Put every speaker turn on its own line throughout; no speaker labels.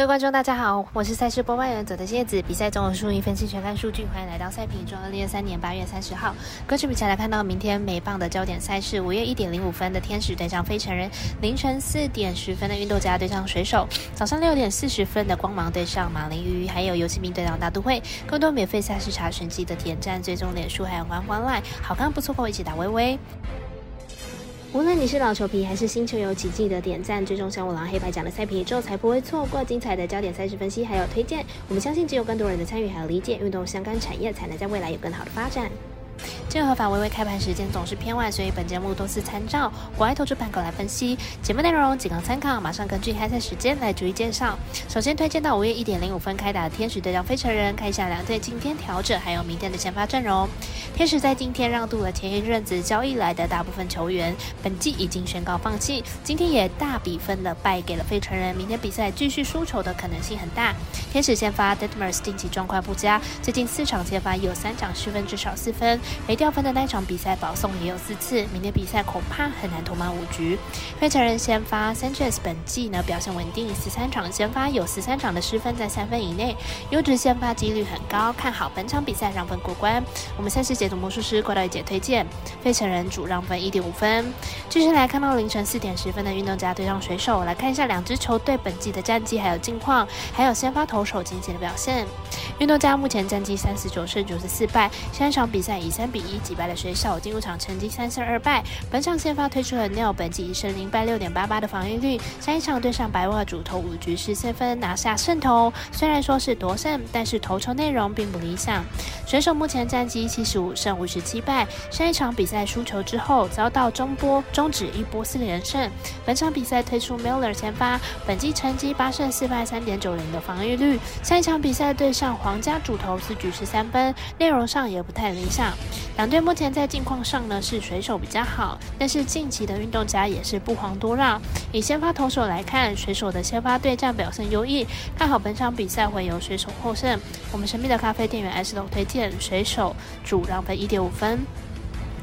各位观众，大家好，我是赛事播报员佐藤叶子。比赛综合数据分析全看数据，欢迎来到赛评中。二零二三年八月三十号，根据比赛来看到明天美棒的焦点赛事：五月一点零五分的天使对上飞城人，凌晨四点十分的运动家对上水手，早上六点四十分的光芒对上马林鱼，还有游戏兵对上大都会。更多免费赛事查询记得点赞、追踪脸书还有官方 LINE，好看不错过，一起打微微。无论你是老球皮还是新球友，请记得点赞、追踪小五郎黑白奖的赛评之后，才不会错过精彩的焦点赛事分析还有推荐。我们相信，只有更多人的参与还有理解运动相关产业，才能在未来有更好的发展。这合法微微开盘时间总是偏晚，所以本节目多是参照国外投资盘口来分析。节目内容仅供参考，马上根据开赛时间来逐一介绍。首先推荐到五月一点零五分开打的天使对上飞城人，看一下两队今天调整还有明天的先发阵容。天使在今天让渡了前一阵子交易来的大部分球员，本季已经宣告放弃。今天也大比分的败给了费城人，明天比赛继续输球的可能性很大。天使先发 Detmers 近期状况不佳，最近四场先发有三场失分至少四分。没掉分的那场比赛保送也有四次，明天比赛恐怕很难投满五局。费城人先发 Sanchez 本季呢表现稳定，十三场先发有十三场的失分在三分以内，优质先发几率很高，看好本场比赛让分过关。我们赛事解魔术师怪盗姐推荐费城人主让分一点五分。继续来看到凌晨四点十分的运动家对上水手，来看一下两支球队本季的战绩还有近况，还有先发投手近期的表现。运动家目前战绩三十九胜九十四败，上一场比赛以三比一击败了水手，进入场成绩三胜二败。本场先发推出了 Neil，本季一胜零败六点八八的防御率，下一场对上白袜主投五局失三分拿下胜投。虽然说是夺胜，但是投球内容并不理想。水手目前战绩七十五胜五十七败，上一场比赛输球之后遭到中波终止一波四连胜。本场比赛推出 Miller 先发，本季成绩八胜四败三点九零的防御率，下一场比赛对上黄。皇家主投四局十三分，内容上也不太理想。两队目前在近况上呢是水手比较好，但是近期的运动家也是不遑多让。以先发投手来看，水手的先发对战表现优异，看好本场比赛会由水手获胜。我们神秘的咖啡店员 S 楼推荐水手主让分一点五分。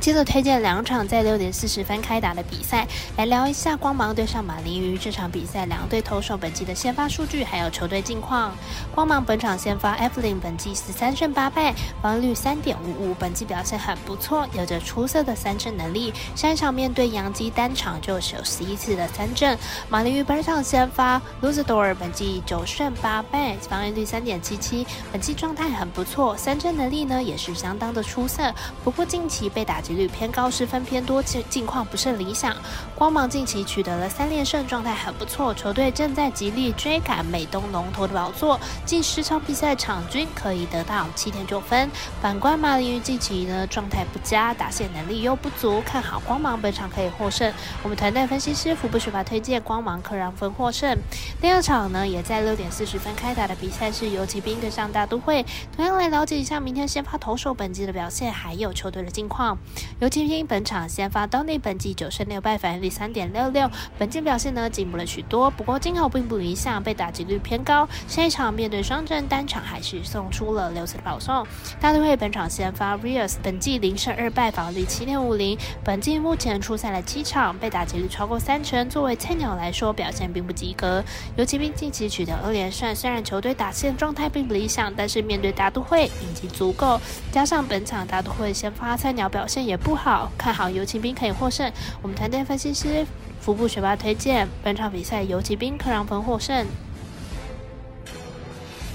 接着推荐两场在六点四十分开打的比赛，来聊一下光芒对上马林鱼这场比赛，两队投手本季的先发数据还有球队近况。光芒本场先发 f l i n 本季十三胜八败，防御率三点五五，本季表现很不错，有着出色的三振能力。上一场面对杨基单场就有十一次的三振。马林鱼本场先发 Luzador 本季九胜八败，防御率三点七七，本季状态很不错，三振能力呢也是相当的出色。不过近期被打。击率偏高，失分偏多，近近况不甚理想。光芒近期取得了三连胜，状态很不错。球队正在极力追赶美东龙头的宝座，近十场比赛场均可以得到七点九分。反观马林鱼近期呢状态不佳，打线能力又不足，看好光芒本场可以获胜。我们团队分析师福布学法推荐光芒可让分获胜。第二场呢也在六点四十分开打的比赛是游骑兵对上大都会，同样来了解一下明天先发投手本季的表现，还有球队的近况。尤其兵本场先发当内本季九胜六败，防御率三点六六，本季表现呢进步了许多，不过今后并不理想，被打击率偏高。下一场面对双阵单场还是送出了六次保送。大都会本场先发 Rios，本季零胜二败，防御率七点五零，本季目前出赛了七场，被打击率超过三成，作为菜鸟来说表现并不及格。尤其兵近期取得二连胜，虽然球队打线状态并不理想，但是面对大都会已经足够，加上本场大都会先发菜鸟表现。也不好看好游骑兵可以获胜。我们团队分析师服部学霸推荐本场比赛游骑兵可让分获胜。